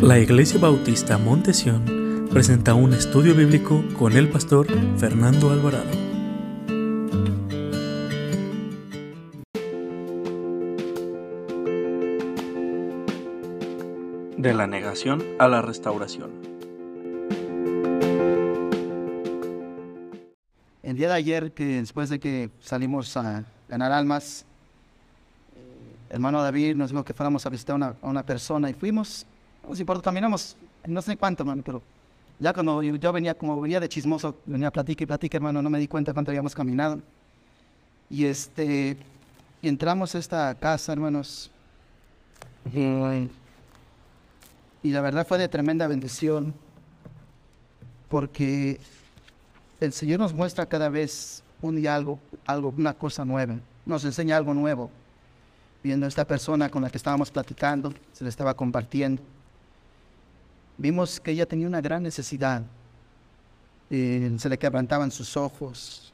La Iglesia Bautista Montesión presenta un estudio bíblico con el pastor Fernando Alvarado. De la negación a la restauración. El día de ayer, que después de que salimos a ganar almas, el hermano David nos dijo que fuéramos a visitar a una, a una persona y fuimos nos importa, caminamos no sé cuánto, hermano, pero ya cuando yo, venía, como venía de chismoso, venía a platicar y platicar, hermano, no me di cuenta cuánto habíamos caminado. Y este, entramos a esta casa, hermanos. Y, la verdad fue de tremenda bendición, porque el Señor nos muestra cada vez un día algo, algo, una cosa nueva, nos enseña algo nuevo. Viendo esta persona con la que estábamos platicando, se le estaba compartiendo vimos que ella tenía una gran necesidad. Eh, se le quebrantaban sus ojos.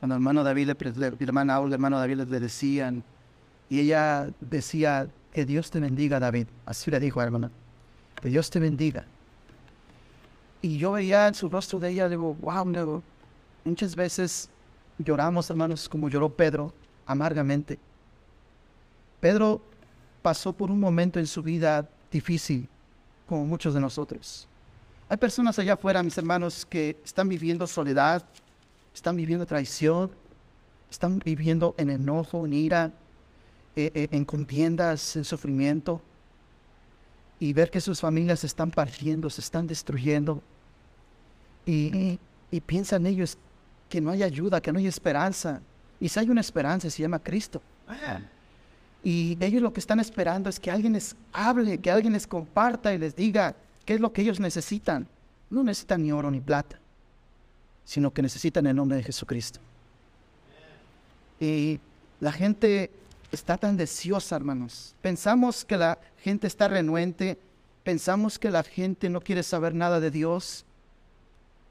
Cuando el hermano David, le, el hermano Aul, hermano David le decían, y ella decía, que Dios te bendiga, David. Así le dijo, hermana, que Dios te bendiga. Y yo veía en su rostro de ella, digo, wow, muchas veces lloramos, hermanos, como lloró Pedro, amargamente. Pedro pasó por un momento en su vida difícil, como muchos de nosotros. Hay personas allá afuera, mis hermanos, que están viviendo soledad, están viviendo traición, están viviendo en enojo, en ira, eh, eh, en contiendas, en sufrimiento. Y ver que sus familias se están partiendo, se están destruyendo. Y, y piensan ellos que no hay ayuda, que no hay esperanza. Y si hay una esperanza, se llama Cristo. Y ellos lo que están esperando es que alguien les hable, que alguien les comparta y les diga qué es lo que ellos necesitan. No necesitan ni oro ni plata, sino que necesitan el nombre de Jesucristo. Y la gente está tan deseosa, hermanos. Pensamos que la gente está renuente, pensamos que la gente no quiere saber nada de Dios,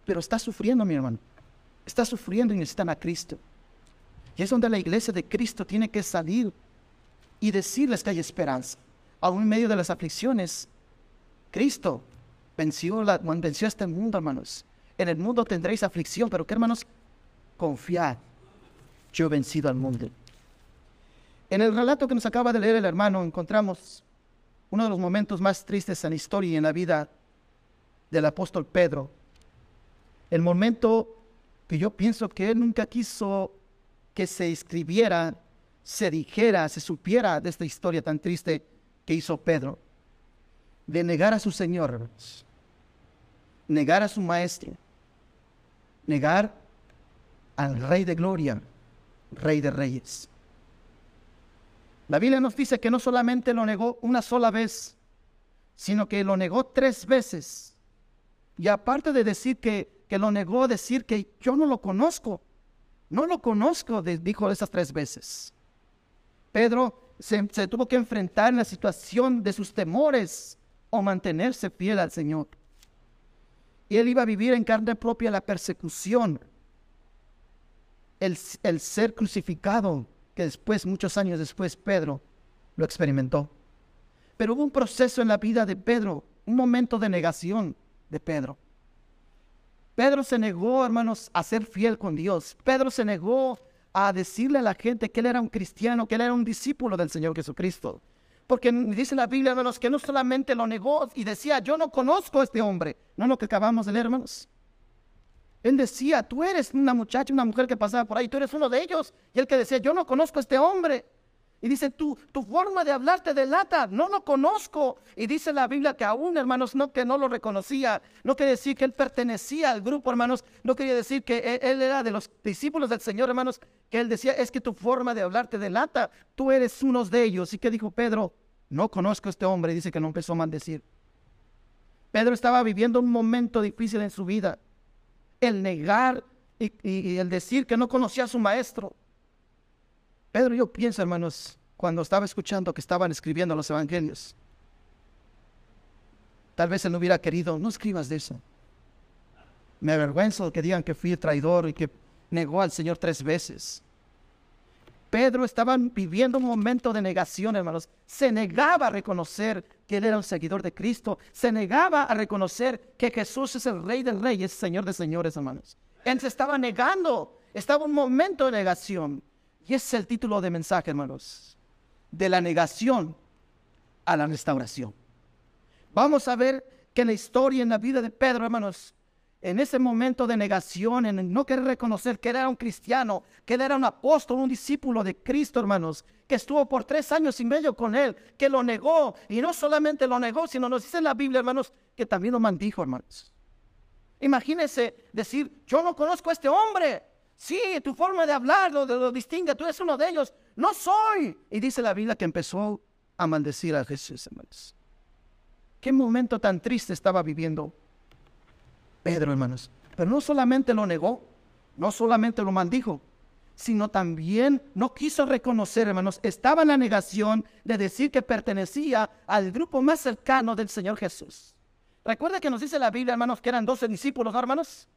pero está sufriendo, mi hermano. Está sufriendo y necesitan a Cristo. Y es donde la iglesia de Cristo tiene que salir y decirles que hay esperanza. Aún en medio de las aflicciones, Cristo venció, la, venció este mundo, hermanos. En el mundo tendréis aflicción, pero ¿qué, hermanos? Confiad, yo he vencido al mundo. En el relato que nos acaba de leer el hermano, encontramos uno de los momentos más tristes en la historia y en la vida del apóstol Pedro. El momento que yo pienso que él nunca quiso que se escribiera se dijera, se supiera de esta historia tan triste que hizo Pedro, de negar a su Señor, negar a su Maestro, negar al Rey de Gloria, Rey de Reyes. La Biblia nos dice que no solamente lo negó una sola vez, sino que lo negó tres veces. Y aparte de decir que, que lo negó, decir que yo no lo conozco, no lo conozco, dijo esas tres veces. Pedro se, tuvo que enfrentar en la situación de sus temores o mantenerse fiel al Señor. Y él iba a vivir en carne propia la persecución, el, el ser crucificado, que después, muchos años después, Pedro lo experimentó. Pero hubo un proceso en la vida de Pedro, un momento de negación de Pedro. Pedro se negó, hermanos, a ser fiel con Dios. Pedro se negó a decirle a la gente que él era un cristiano, que él era un discípulo del Señor Jesucristo. Porque dice la Biblia, hermanos, que no solamente lo negó y decía, yo no conozco a este hombre. No lo que acabamos de leer, hermanos. Él decía, tú eres una muchacha, una mujer que pasaba por ahí, tú eres uno de ellos. Y él que decía, yo no conozco a este hombre. Y dice, tu, tu forma de hablar te delata, no lo conozco. Y dice la Biblia que aún, hermanos, no que no lo reconocía, no quiere decir que él pertenecía al grupo, hermanos, no quería decir que él, él, era de los discípulos del Señor, hermanos, que él decía, es que tu forma de hablar te delata, tú eres uno de ellos. ¿Y qué dijo Pedro? No conozco a este hombre, dice que no empezó a maldecir. Pedro estaba viviendo un momento difícil en su vida, el negar y el decir que no conocía a su maestro. Pedro, yo pienso, hermanos, cuando estaba escuchando que estaban escribiendo los evangelios, tal vez él no hubiera querido, no escribas de eso. Me avergüenzo que digan que fui traidor y que negó al Señor tres veces. Pedro estaba viviendo un momento de negación, hermanos. Se negaba a reconocer que él era un seguidor de Cristo. Se negaba a reconocer que Jesús es el Rey del Rey, es Señor de señores, hermanos. Él se estaba negando. Estaba un momento de negación. Y ese es el título de mensaje, hermanos. De la negación a la restauración. Vamos a ver que en la historia, en la vida de Pedro, hermanos, en ese momento de negación, en no querer reconocer que era un cristiano, que era un apóstol, un discípulo de Cristo, hermanos, que estuvo por tres años y medio con él, que lo negó, y no solamente lo negó, sino nos dice en la Biblia, hermanos, que también lo maldijo, hermanos. Imagínense decir, yo no conozco a este hombre. Sí, tu forma de hablar lo, lo distingue, tú eres uno de ellos. No soy. Y dice la Biblia que empezó a maldecir a Jesús, hermanos. Qué momento tan triste estaba viviendo Pedro, hermanos. Pero no solamente lo negó, no solamente lo maldijo, sino también no quiso reconocer, hermanos, estaba en la negación de decir que pertenecía al grupo más cercano del Señor Jesús. Recuerda que nos dice la Biblia, hermanos, que eran doce discípulos, hermanos?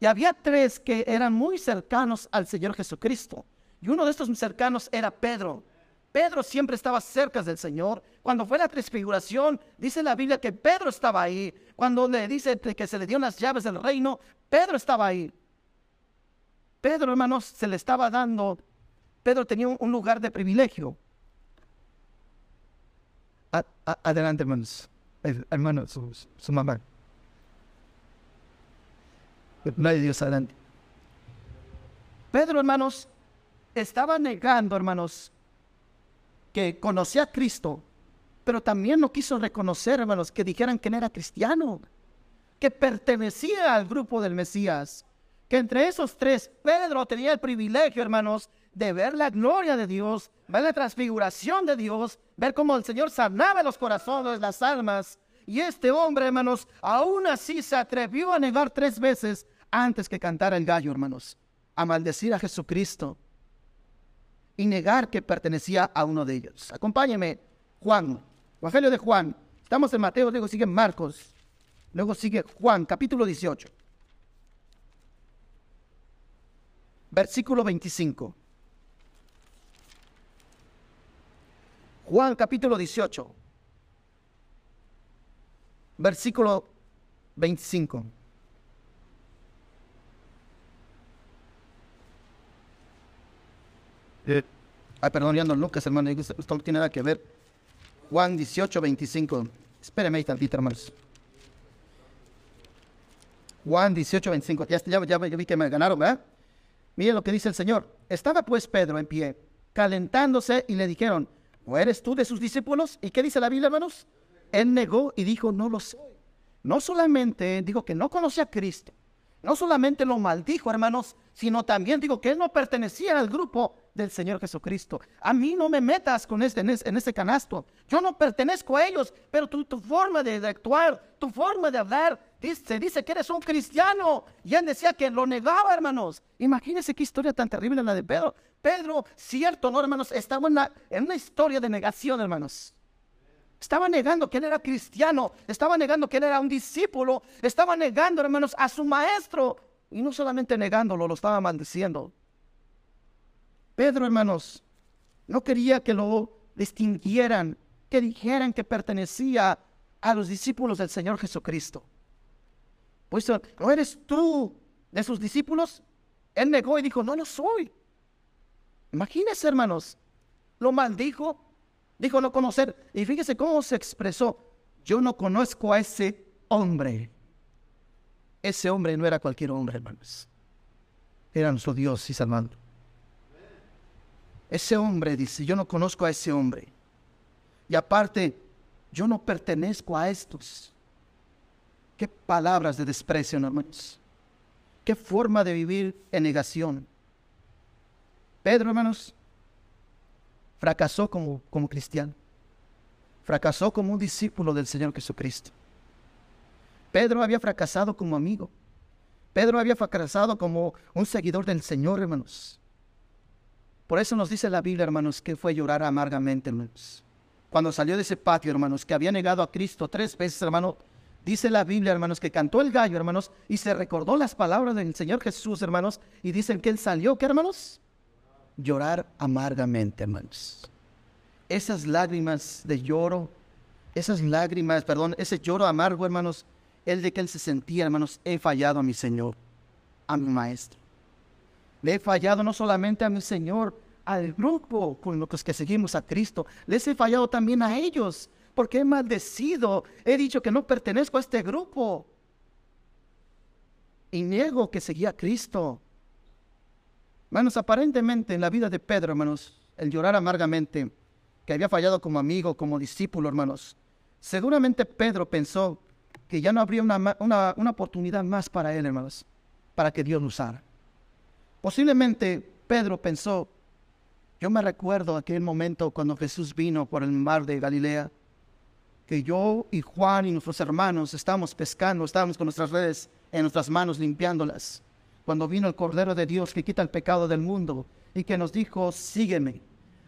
Y había tres que eran muy cercanos al Señor Jesucristo. Y uno de estos cercanos era Pedro. Pedro siempre estaba cerca del Señor. Cuando fue la transfiguración, dice la Biblia que Pedro estaba ahí. Cuando le dice que se le dio las llaves del reino, Pedro estaba ahí. Pedro, hermanos, se le estaba dando, Pedro tenía un, lugar de privilegio. adelante, hermanos. Hermano, su, su mamá. No hay Dios adelante. Pedro, hermanos, estaba negando, hermanos, que conocía a Cristo, pero también no quiso reconocer, hermanos, que dijeran que no era cristiano, que pertenecía al grupo del Mesías, que entre esos tres, Pedro tenía el privilegio, hermanos, de ver la gloria de Dios, ver la transfiguración de Dios, ver cómo el Señor sanaba los corazones, las almas. Y este hombre, hermanos, aún así se atrevió a negar tres veces antes que cantara el gallo, hermanos, a maldecir a Jesucristo y negar que pertenecía a uno de ellos. Acompáñeme, Juan, Evangelio de Juan. Estamos en Mateo, luego sigue Marcos, luego sigue Juan, capítulo 18. Versículo 25. Juan capítulo 18, versículo 25. Ay, perdón, ya no Lucas, hermano, esto no tiene nada que ver. Juan 18, 25. Espéreme ahí tantito, hermanos. Juan 18, 25. Ya, ya, ya, vi que me ganaron, ¿verdad? Miren lo que dice el Señor. Estaba pues Pedro en pie, calentándose, y le dijeron, ¿no eres tú de sus discípulos? ¿Y qué dice la Biblia, hermanos? Él negó y dijo, no lo soy. No solamente dijo que no conocía a Cristo, no solamente lo maldijo, hermanos, sino también digo que él no pertenecía al grupo del Señor Jesucristo. A mí no me metas con este, en, ese, canasto. Yo no pertenezco a ellos, pero tu, forma de, actuar, tu forma de hablar, dice, dice que eres un cristiano. Y él decía que lo negaba, hermanos. Imagínense qué historia tan terrible la de Pedro. Pedro, cierto, ¿no, hermanos? Estaba en en una historia de negación, hermanos. Estaba negando que él era cristiano, estaba negando que él era un discípulo, estaba negando, hermanos, a su maestro. Y no solamente negándolo, lo estaba maldiciendo. Pedro, hermanos, no quería que lo distinguieran, que dijeran que pertenecía a los discípulos del Señor Jesucristo. Pues, ¿no eres tú de sus discípulos? Él negó y dijo, no lo soy. Imagínense, hermanos, lo maldijo, dijo no conocer. Y fíjese cómo se expresó. Yo no conozco a ese hombre. Ese hombre no era cualquier hombre, hermanos. Era nuestro Dios y Salvador. Ese hombre dice, yo no conozco a ese hombre. Y aparte, yo no pertenezco a estos. Qué palabras de desprecio, hermanos. Qué forma de vivir en negación. Pedro, hermanos, fracasó como, como cristiano. Fracasó como un discípulo del Señor Jesucristo. Pedro había fracasado como amigo. Pedro había fracasado como un seguidor del Señor, hermanos. Por eso nos dice la Biblia, hermanos, que fue llorar amargamente, hermanos. Cuando salió de ese patio, hermanos, que había negado a Cristo tres veces, hermano, dice la Biblia, hermanos, que cantó el gallo, hermanos, y se recordó las palabras del Señor Jesús, hermanos, y dicen que él salió, ¿qué, hermanos? Llorar amargamente, hermanos. Esas lágrimas de lloro, esas lágrimas, perdón, ese lloro amargo, hermanos, el de que él se sentía, hermanos, he fallado a mi Señor, a mi Maestro. Le he fallado no solamente a mi Señor, al grupo con los que seguimos a Cristo, les he fallado también a ellos, porque he maldecido, he dicho que no pertenezco a este grupo. Y niego que seguía a Cristo. Hermanos, aparentemente en la vida de Pedro, hermanos, el llorar amargamente, que había fallado como amigo, como discípulo, hermanos, seguramente Pedro pensó que ya no habría una, una oportunidad más para él, hermanos, para que Dios lo usara. Posiblemente Pedro pensó, yo me recuerdo aquel momento cuando Jesús vino por el mar de Galilea, que yo y Juan y nuestros hermanos estábamos pescando, estábamos con nuestras redes en nuestras manos limpiándolas cuando vino el Cordero de Dios que quita el pecado del mundo y que nos dijo, sígueme.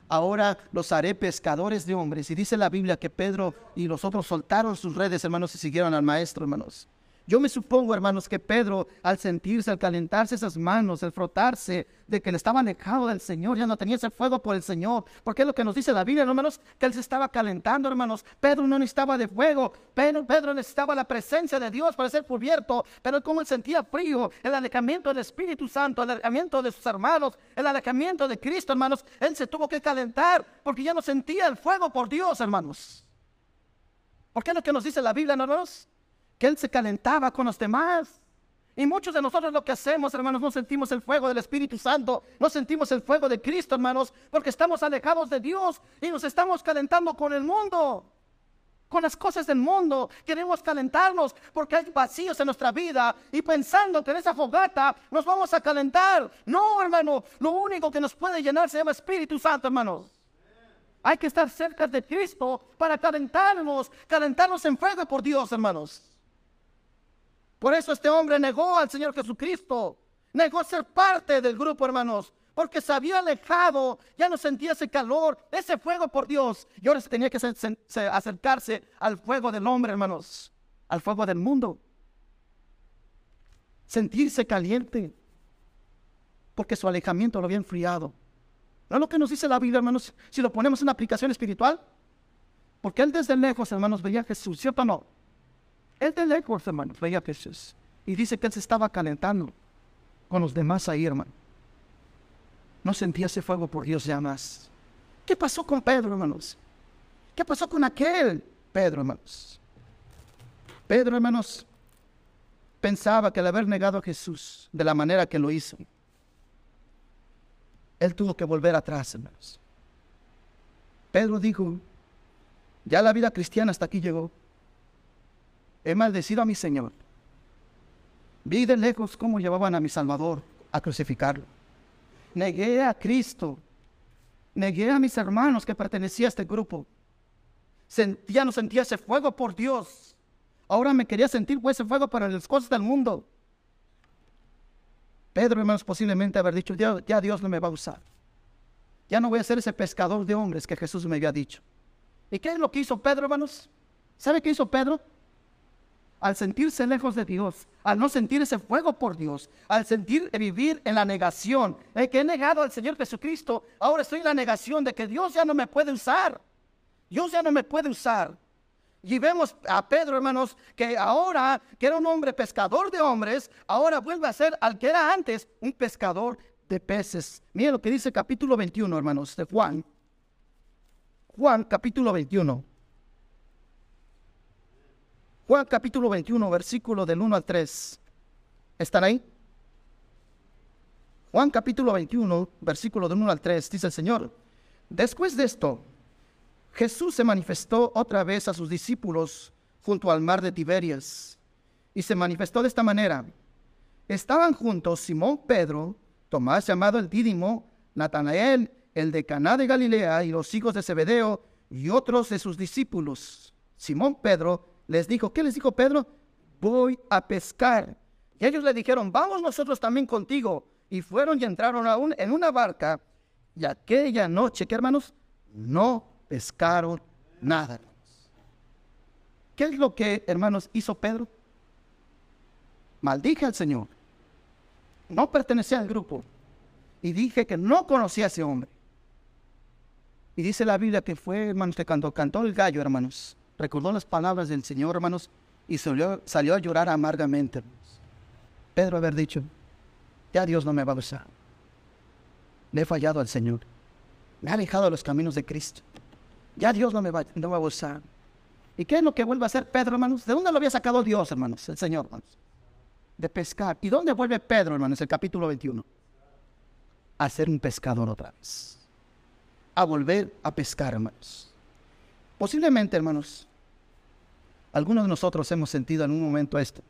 Ahora los haré pescadores de hombres. Y dice la Biblia que Pedro y los otros soltaron sus redes, hermanos, y siguieron al Maestro, hermanos. Yo me supongo, hermanos, que Pedro, al sentirse, al calentarse esas manos, al frotarse de que le estaba alejado del Señor, ya no tenía ese fuego por el Señor, porque es lo que nos dice la Biblia, hermanos, que él se estaba calentando, hermanos. Pedro no necesitaba de fuego, Pedro, Pedro necesitaba la presencia de Dios para ser cubierto, pero como él sentía frío, el alejamiento del Espíritu Santo, el alejamiento de sus hermanos, el alejamiento de Cristo, hermanos, él se tuvo que calentar porque ya no sentía el fuego por Dios, hermanos. ¿Por qué es lo que nos dice la Biblia, hermanos? Que Él se calentaba con los demás. Y muchos de nosotros lo que hacemos, hermanos, no sentimos el fuego del Espíritu Santo, no sentimos el fuego de Cristo, hermanos, porque estamos alejados de Dios y nos estamos calentando con el mundo, con las cosas del mundo. Queremos calentarnos porque hay vacíos en nuestra vida y pensando que en esa fogata nos vamos a calentar. No, hermano, lo único que nos puede llenar se llama Espíritu Santo, hermanos. Hay que estar cerca de Cristo para calentarnos, calentarnos en fuego por Dios, hermanos. Por eso este hombre negó al Señor Jesucristo, negó ser parte del grupo, hermanos, porque se había alejado, ya no sentía ese calor, ese fuego por Dios, y ahora se tenía que acercarse al fuego del hombre, hermanos, al fuego del mundo. Sentirse caliente, porque su alejamiento lo había enfriado. ¿No es lo que nos dice la Biblia, hermanos? Si lo ponemos en aplicación espiritual, porque él desde lejos, hermanos, veía a Jesús, ¿cierto o no? Él de lejos, hermano, veía a Jesús. Y dice que él se estaba calentando con los demás ahí, hermano. No sentía ese fuego por Dios ya más. ¿Qué pasó con Pedro, hermanos? ¿Qué pasó con aquel Pedro, hermanos? Pedro, hermanos, pensaba que al haber negado a Jesús de la manera que lo hizo, él tuvo que volver atrás, hermanos. Pedro dijo, ya la vida cristiana hasta aquí llegó. He maldecido a mi Señor. Vi de lejos cómo llevaban a mi Salvador a crucificarlo. Negué a Cristo. Negué a mis hermanos que pertenecía a este grupo. Sentía, no sentía ese fuego por Dios. Ahora me quería sentir pues, ese fuego para las cosas del mundo. Pedro, hermanos, posiblemente haber dicho, ya, ya Dios no me va a usar. Ya no voy a ser ese pescador de hombres que Jesús me había dicho. ¿Y qué es lo que hizo Pedro, hermanos? ¿Sabe qué hizo Pedro? Al sentirse lejos de Dios, al no sentir ese fuego por Dios, al sentir vivir en la negación, de que he negado al Señor Jesucristo, ahora estoy en la negación de que Dios ya no me puede usar. Dios ya no me puede usar. Y vemos a Pedro, hermanos, que ahora, que era un hombre pescador de hombres, ahora vuelve a ser al que era antes un pescador de peces. Miren lo que dice capítulo 21, hermanos, de Juan. Juan capítulo 21. Juan capítulo 21, versículo del 1 al 3. ¿Están ahí? Juan capítulo 21, versículo del 1 al 3, dice el Señor. Después de esto, Jesús se manifestó otra vez a sus discípulos junto al mar de Tiberias. Y se manifestó de esta manera. Estaban juntos Simón Pedro, Tomás llamado el Dídimo, Natanael, el de Caná de Galilea, y los hijos de Zebedeo, y otros de sus discípulos. Simón Pedro les dijo, ¿qué les dijo Pedro? Voy a pescar. Y ellos le dijeron, vamos nosotros también contigo. Y fueron y entraron aún en una barca. Y aquella noche, ¿qué hermanos? No pescaron nada. ¿Qué es lo que, hermanos, hizo Pedro? Maldije al Señor. No pertenecía al grupo. y dije que no conocía a ese hombre. Y dice la Biblia que fue, hermanos, que cuando cantó el gallo, hermanos, recordó las palabras del Señor, hermanos, y salió, a llorar amargamente. Hermanos. Pedro haber dicho, ya Dios no me va a usar. Le he fallado al Señor. Me ha alejado de los caminos de Cristo. Ya Dios no me va, no va a usar. ¿Y qué es lo que vuelve a hacer Pedro, hermanos? ¿De dónde lo había sacado Dios, hermanos? El Señor, hermanos. De pescar. ¿Y dónde vuelve Pedro, hermanos? El capítulo 21. A ser un pescador otra vez. A volver a pescar, hermanos. Posiblemente, hermanos, algunos de nosotros hemos sentido en un momento esto.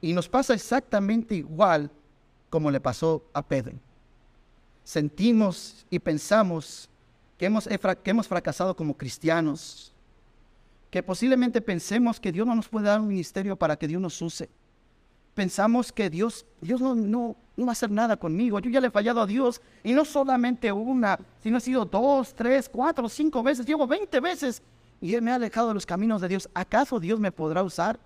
Y nos pasa exactamente igual como le pasó a Pedro. Sentimos y pensamos que hemos, que hemos fracasado como cristianos, que posiblemente pensemos que Dios no nos puede dar un ministerio para que Dios nos use. Pensamos que Dios, Dios no, no, no va a hacer nada conmigo. Yo ya le he fallado a Dios y no solamente una, sino ha sido dos, tres, cuatro, cinco veces, llevo veinte veces y me ha alejado de los caminos de Dios. ¿Acaso Dios me podrá usar?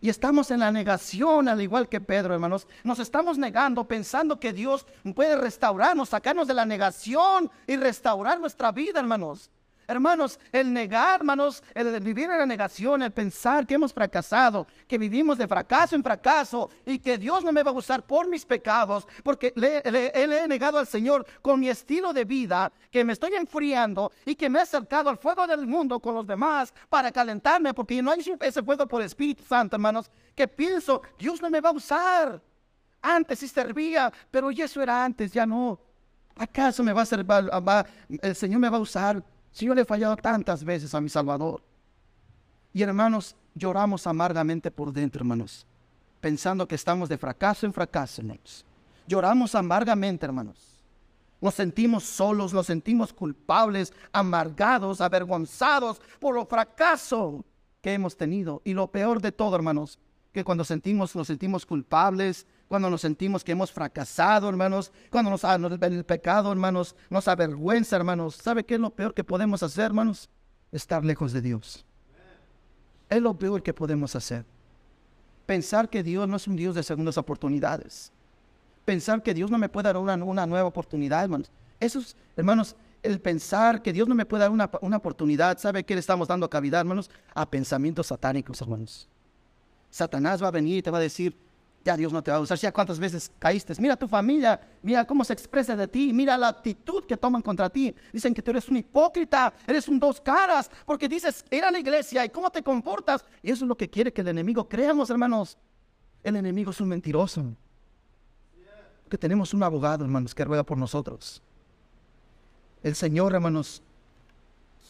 Y estamos en la negación, al igual que Pedro, hermanos. Nos estamos negando pensando que Dios puede restaurarnos, sacarnos de la negación y restaurar nuestra vida, hermanos. Hermanos, el negar, hermanos, el vivir en la negación, el pensar que hemos fracasado, que vivimos de fracaso en fracaso y que Dios no me va a usar por mis pecados, porque le, he negado al Señor con mi estilo de vida, que me estoy enfriando y que me he acercado al fuego del mundo con los demás para calentarme, porque no hay ese fuego por el Espíritu Santo, hermanos, que pienso, Dios no me va a usar. Antes sí servía, pero eso era antes, ya no. ¿Acaso me va a servir, el Señor me va a usar? Si yo le he fallado tantas veces a mi Salvador. Y hermanos, lloramos amargamente por dentro, hermanos, pensando que estamos de fracaso en fracaso, hermanos. Lloramos amargamente, hermanos. Nos sentimos solos, nos sentimos culpables, amargados, avergonzados por lo fracaso que hemos tenido. Y lo peor de todo, hermanos, que cuando sentimos, nos sentimos culpables, cuando nos sentimos que hemos fracasado, hermanos, cuando nos, el pecado, hermanos, nos avergüenza, hermanos. ¿Sabe qué es lo peor que podemos hacer, hermanos? Estar lejos de Dios. Es lo peor que podemos hacer. Pensar que Dios no es un Dios de segundas oportunidades. Pensar que Dios no me puede dar una, nueva oportunidad, hermanos. Eso es, hermanos, el pensar que Dios no me puede dar una, una oportunidad, ¿sabe qué le estamos dando cavidad, hermanos? A pensamientos satánicos, hermanos. Satanás va a venir y te va a decir, ya Dios no te va a usar. Ya cuántas veces caíste. Mira tu familia, mira cómo se expresa de ti, mira la actitud que toman contra ti. Dicen que tú eres un hipócrita, eres un dos caras, porque dices ir a la iglesia y cómo te comportas. Y eso es lo que quiere que el enemigo creamos, hermanos. El enemigo es un mentiroso. Que tenemos un abogado, hermanos, que ruega por nosotros. El Señor, hermanos,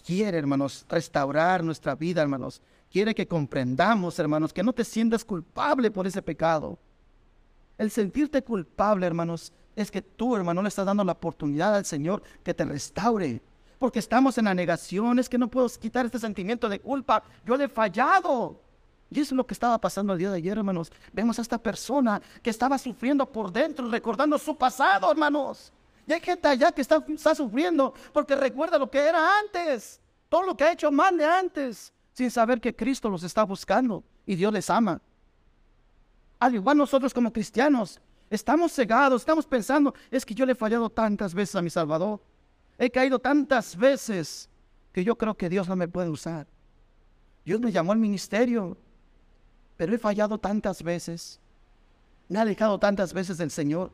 quiere, hermanos, restaurar nuestra vida, hermanos quiere que comprendamos, hermanos, que no te sientas culpable por ese pecado. El sentirte culpable, hermanos, es que tú, hermano, le estás dando la oportunidad al Señor que te restaure. Porque estamos en la negación, es que no puedo quitar este sentimiento de culpa. Yo le he fallado. Y eso es lo que estaba pasando el día de ayer, hermanos. Vemos a esta persona que estaba sufriendo por dentro, recordando su pasado, hermanos. Y hay gente allá que está, está sufriendo porque recuerda lo que era antes. Todo lo que ha hecho mal de antes sin saber que Cristo los está buscando y Dios les ama. Al igual nosotros como cristianos, estamos cegados, estamos pensando, es que yo le he fallado tantas veces a mi Salvador. He caído tantas veces que yo creo que Dios no me puede usar. Dios me llamó al ministerio, pero he fallado tantas veces. Me ha alejado tantas veces del Señor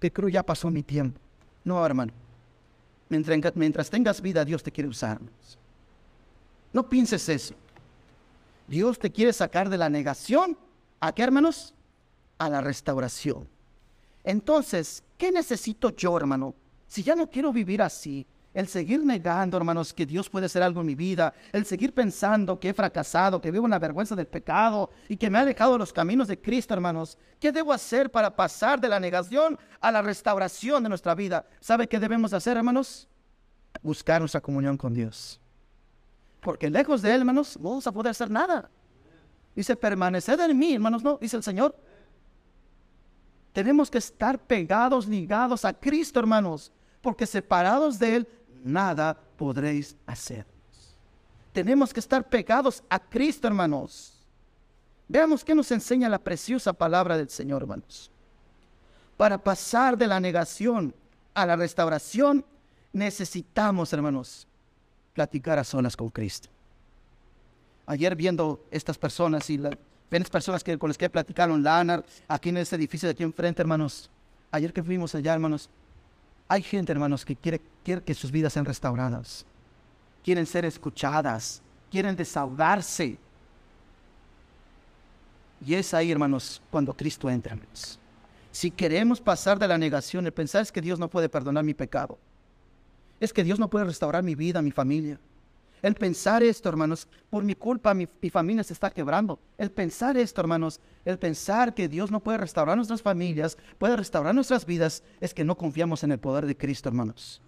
que creo ya pasó mi tiempo. No, hermano. Mientras tengas vida, Dios te quiere usar. No pienses eso. Dios te quiere sacar de la negación. ¿A qué, hermanos? A la restauración. Entonces, ¿qué necesito yo, hermano? Si ya no quiero vivir así, el seguir negando, hermanos, que Dios puede hacer algo en mi vida, el seguir pensando que he fracasado, que vivo en la vergüenza del pecado y que me ha dejado los caminos de Cristo, hermanos, ¿qué debo hacer para pasar de la negación a la restauración de nuestra vida? ¿Sabe qué debemos hacer, hermanos? Buscar nuestra comunión con Dios. Porque lejos de Él, hermanos, no vamos a poder hacer nada. Dice, permaneced en mí, hermanos, no, dice el Señor. Tenemos que estar pegados, ligados a Cristo, hermanos, porque separados de Él, nada podréis hacer. Tenemos que estar pegados a Cristo, hermanos. Veamos qué nos enseña la preciosa palabra del Señor, hermanos. Para pasar de la negación a la restauración, necesitamos, hermanos, platicar a solas con Cristo. Ayer viendo estas personas y las personas que, con las que platicaron, Lanar, aquí en este edificio de aquí enfrente, hermanos, ayer que fuimos allá, hermanos, hay gente, hermanos, que quiere, quiere que sus vidas sean restauradas, quieren ser escuchadas, quieren desahogarse. Y es ahí, hermanos, cuando Cristo entra. Si queremos pasar de la negación, el pensar es que Dios no puede perdonar mi pecado, es que Dios no puede restaurar mi vida, mi familia. El pensar esto, hermanos, por mi culpa mi, mi, familia se está quebrando. El pensar esto, hermanos, el pensar que Dios no puede restaurar nuestras familias, puede restaurar nuestras vidas, es que no confiamos en el poder de Cristo, hermanos.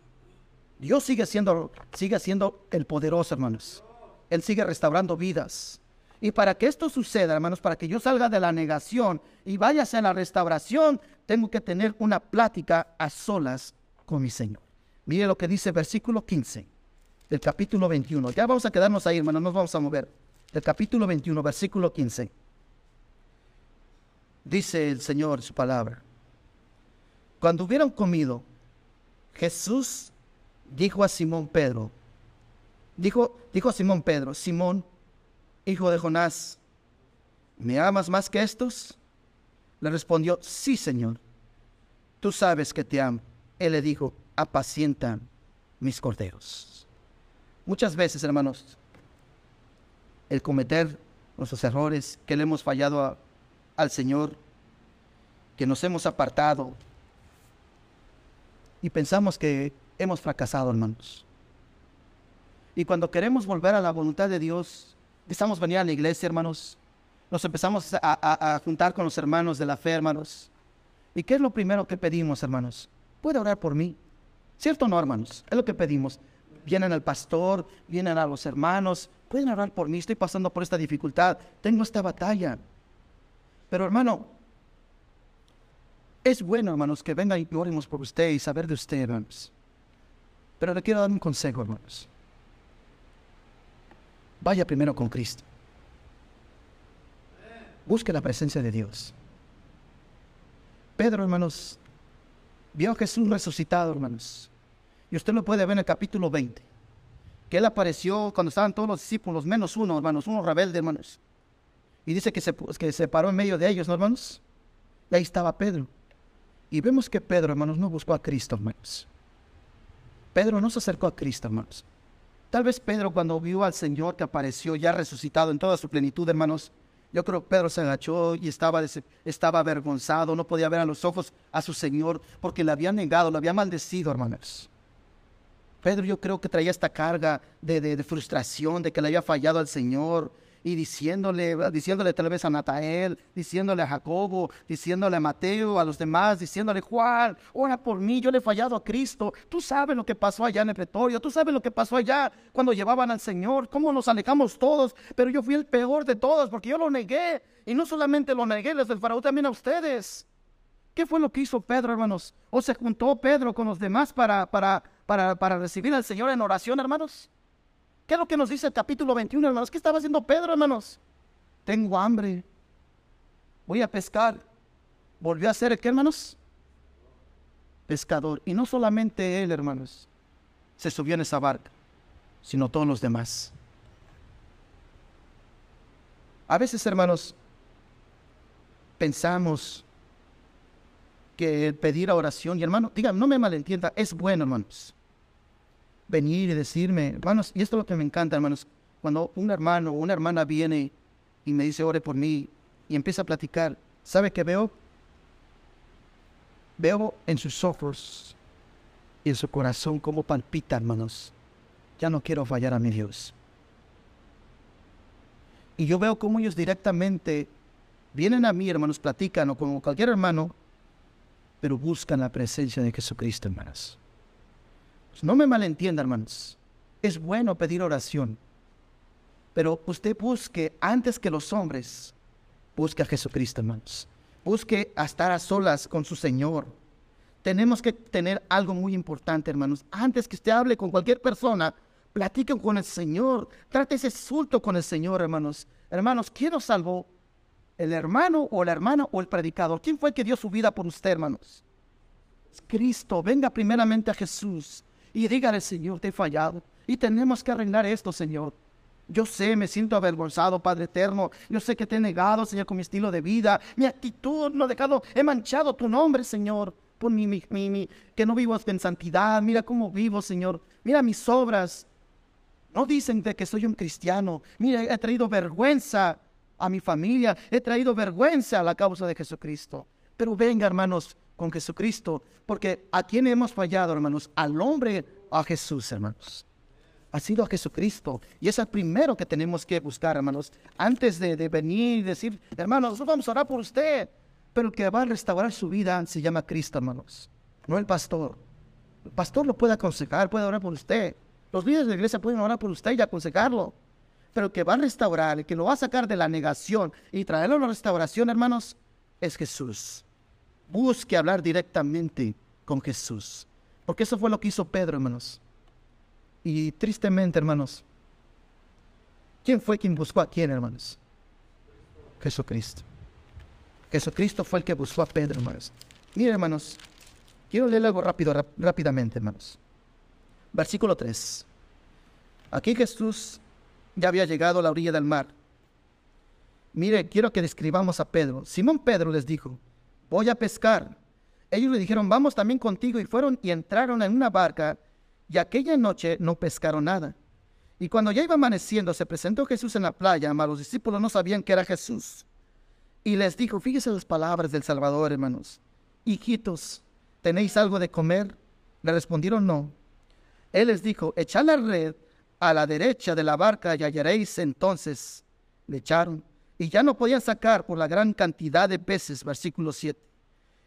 Dios sigue siendo, sigue siendo el poderoso, hermanos. Él sigue restaurando vidas. Y para que esto suceda, hermanos, para que yo salga de la negación y vaya hacia la restauración, tengo que tener una plática a solas con mi Señor. Mire lo que dice versículo 15 del capítulo 21. Ya vamos a quedarnos ahí, hermanos, nos vamos a mover. Del capítulo 21, versículo 15. Dice el Señor su palabra. Cuando hubieron comido, Jesús dijo a Simón Pedro, Dijo, dijo a Simón Pedro, Simón, hijo de Jonás, ¿me amas más que estos? Le respondió, sí, Señor, tú sabes que te amo. Él le dijo, apacienta mis corderos. Muchas veces, hermanos, el cometer nuestros errores, que le hemos fallado al Señor, que nos hemos apartado y pensamos que hemos fracasado, hermanos. Y cuando queremos volver a la voluntad de Dios, empezamos a venir a la iglesia, hermanos. Nos empezamos a, juntar con los hermanos de la fe, hermanos. ¿Y qué es lo primero que pedimos, hermanos? ¿Puede orar por mí? ¿Cierto o no, hermanos? Es lo que pedimos. Vienen al pastor, vienen a los hermanos, pueden orar por mí, estoy pasando por esta dificultad, tengo esta batalla. Pero hermano, es bueno, hermanos, que venga y oremos por usted y saber de usted, hermanos. Pero le quiero dar un consejo, hermanos vaya primero con Cristo. Busque la presencia de Dios. Pedro, hermanos, vio a Jesús resucitado, hermanos. Y usted lo puede ver en el capítulo 20. Que él apareció cuando estaban todos los discípulos, menos uno, hermanos, uno rebelde, hermanos. Y dice que se, que se paró en medio de ellos, ¿no, hermanos? Y ahí estaba Pedro. Y vemos que Pedro, hermanos, no buscó a Cristo, hermanos. Pedro no se acercó a Cristo, hermanos. Tal vez Pedro cuando vio al Señor que apareció ya resucitado en toda su plenitud, hermanos, yo creo que Pedro se agachó y estaba, estaba avergonzado, no podía ver a los ojos a su Señor porque le había negado, le había maldecido, hermanos. Pedro yo creo que traía esta carga de, de frustración, de que le había fallado al Señor, y diciéndole, diciéndole tal vez a Natael, diciéndole a Jacobo, diciéndole a Mateo, a los demás, diciéndole, Juan, ora por mí, yo le he fallado a Cristo. Tú sabes lo que pasó allá en el pretorio, tú sabes lo que pasó allá cuando llevaban al Señor, cómo nos alejamos todos, pero yo fui el peor de todos porque yo lo negué. Y no solamente lo negué, les del faraón también a ustedes. ¿Qué fue lo que hizo Pedro, hermanos? ¿O se juntó Pedro con los demás para, para, para, para recibir al Señor en oración, hermanos? ¿Qué es lo que nos dice el capítulo 21, hermanos? ¿Qué estaba haciendo Pedro, hermanos? Tengo hambre. Voy a pescar. Volvió a ser, ¿qué, hermanos? Pescador. Y no solamente él, hermanos, se subió en esa barca, sino todos los demás. A veces, hermanos, pensamos que pedir oración, y hermano, digan, no me malentienda, es bueno, hermanos venir y decirme, hermanos, y esto es lo que me encanta, hermanos, cuando un hermano o una hermana viene y me dice, ore por mí, y empieza a platicar, ¿sabe qué veo? Veo en sus ojos y en su corazón cómo palpita, hermanos. Ya no quiero fallar a mi Dios. Y yo veo cómo ellos directamente vienen a mí, hermanos, platican, o como cualquier hermano, pero buscan la presencia de Jesucristo, hermanos. Pues no me malentienda, hermanos. Es bueno pedir oración. Pero usted busque, antes que los hombres, busque a Jesucristo, hermanos. Busque a estar a solas con su Señor. Tenemos que tener algo muy importante, hermanos. Antes que usted hable con cualquier persona, platiquen con el Señor. Trate ese insulto con el Señor, hermanos. Hermanos, ¿quién nos salvó? ¿El hermano o la hermana o el predicador? ¿Quién fue el que dio su vida por usted, hermanos? Cristo. Venga primeramente a Jesús y dígale, Señor, te he fallado. Y tenemos que arreglar esto, Señor. Yo sé, me siento avergonzado, Padre eterno. Yo sé que te he negado, Señor, con mi estilo de vida. Mi actitud no he dejado, he manchado tu nombre, Señor. Por mi, mi, mi, que no vivo en santidad. Mira cómo vivo, Señor. Mira mis obras. No dicen de que soy un cristiano. Mira, he traído vergüenza a mi familia. He traído vergüenza a la causa de Jesucristo. Pero venga, hermanos, con Jesucristo. Porque ¿a quién hemos fallado, hermanos? Al hombre, a Jesús, hermanos ha sido a Jesucristo. Y es el primero que tenemos que buscar, hermanos. Antes de, venir y decir, hermanos, nosotros vamos a orar por usted. Pero el que va a restaurar su vida se llama Cristo, hermanos. No el pastor. El pastor lo puede aconsejar, puede orar por usted. Los líderes de la iglesia pueden orar por usted y aconsejarlo. Pero el que va a restaurar, el que lo va a sacar de la negación y traerlo a la restauración, hermanos, es Jesús. Busque hablar directamente con Jesús. Porque eso fue lo que hizo Pedro, hermanos. Y tristemente, hermanos, ¿quién fue quien buscó a quién, hermanos? Jesucristo. Jesucristo fue el que buscó a Pedro, hermanos. Miren, hermanos, quiero leer algo rápido, rápidamente, hermanos. Versículo 3. Aquí Jesús ya había llegado a la orilla del mar. Mire, quiero que describamos a Pedro. Simón Pedro les dijo, voy a pescar. Ellos le dijeron, vamos también contigo. Y fueron y entraron en una barca y aquella noche no pescaron nada. Y cuando ya iba amaneciendo, se presentó Jesús en la playa, mas los discípulos no sabían que era Jesús. Y les dijo, fíjese las palabras del Salvador, hermanos. Hijitos, ¿tenéis algo de comer? Le respondieron no. Él les dijo, echad la red a la derecha de la barca y hallaréis entonces. Le echaron y ya no podían sacar por la gran cantidad de peces. Versículo 7.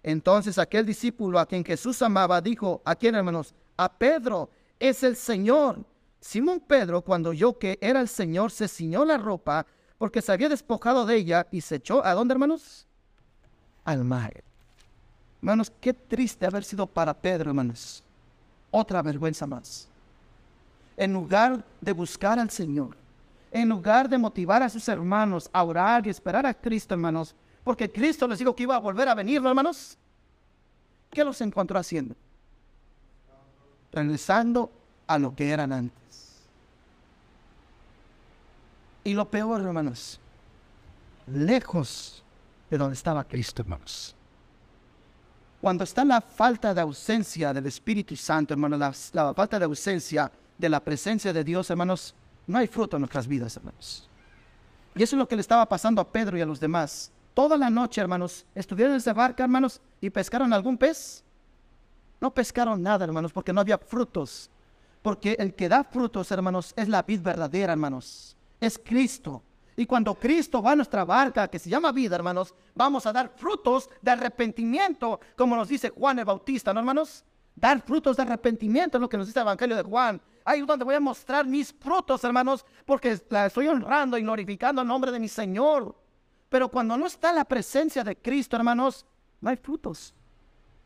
Entonces aquel discípulo a quien Jesús amaba dijo, ¿a quién hermanos? a Pedro, es el Señor. Simón Pedro, cuando oyó que era el Señor, se ciñó la ropa porque se había despojado de ella y se echó, ¿a dónde, hermanos? Al mar. Hermanos, qué triste haber sido para Pedro, hermanos. Otra vergüenza más. En lugar de buscar al Señor, en lugar de motivar a sus hermanos a orar y esperar a Cristo, hermanos, porque Cristo les dijo que iba a volver a venir, hermanos, ¿qué los encontró haciendo? regresando a lo que eran antes. Y lo peor, hermanos, lejos de donde estaba Cristo, hermanos. Cuando está la falta de ausencia del Espíritu Santo, hermanos, la, falta de ausencia de la presencia de Dios, hermanos, no hay fruto en nuestras vidas, hermanos. Y eso es lo que le estaba pasando a Pedro y a los demás. Toda la noche, hermanos, estuvieron en esa barca, hermanos, y pescaron algún pez. No pescaron nada, hermanos, porque no había frutos. Porque el que da frutos, hermanos, es la vid verdadera, hermanos. Es Cristo. Y cuando Cristo va a nuestra barca, que se llama vida, hermanos, vamos a dar frutos de arrepentimiento, como nos dice Juan el Bautista, ¿no, hermanos? Dar frutos de arrepentimiento es lo que nos dice el Evangelio de Juan. Ahí donde voy a mostrar mis frutos, hermanos, porque la estoy honrando y glorificando el nombre de mi Señor. Pero cuando no está la presencia de Cristo, hermanos, no hay frutos.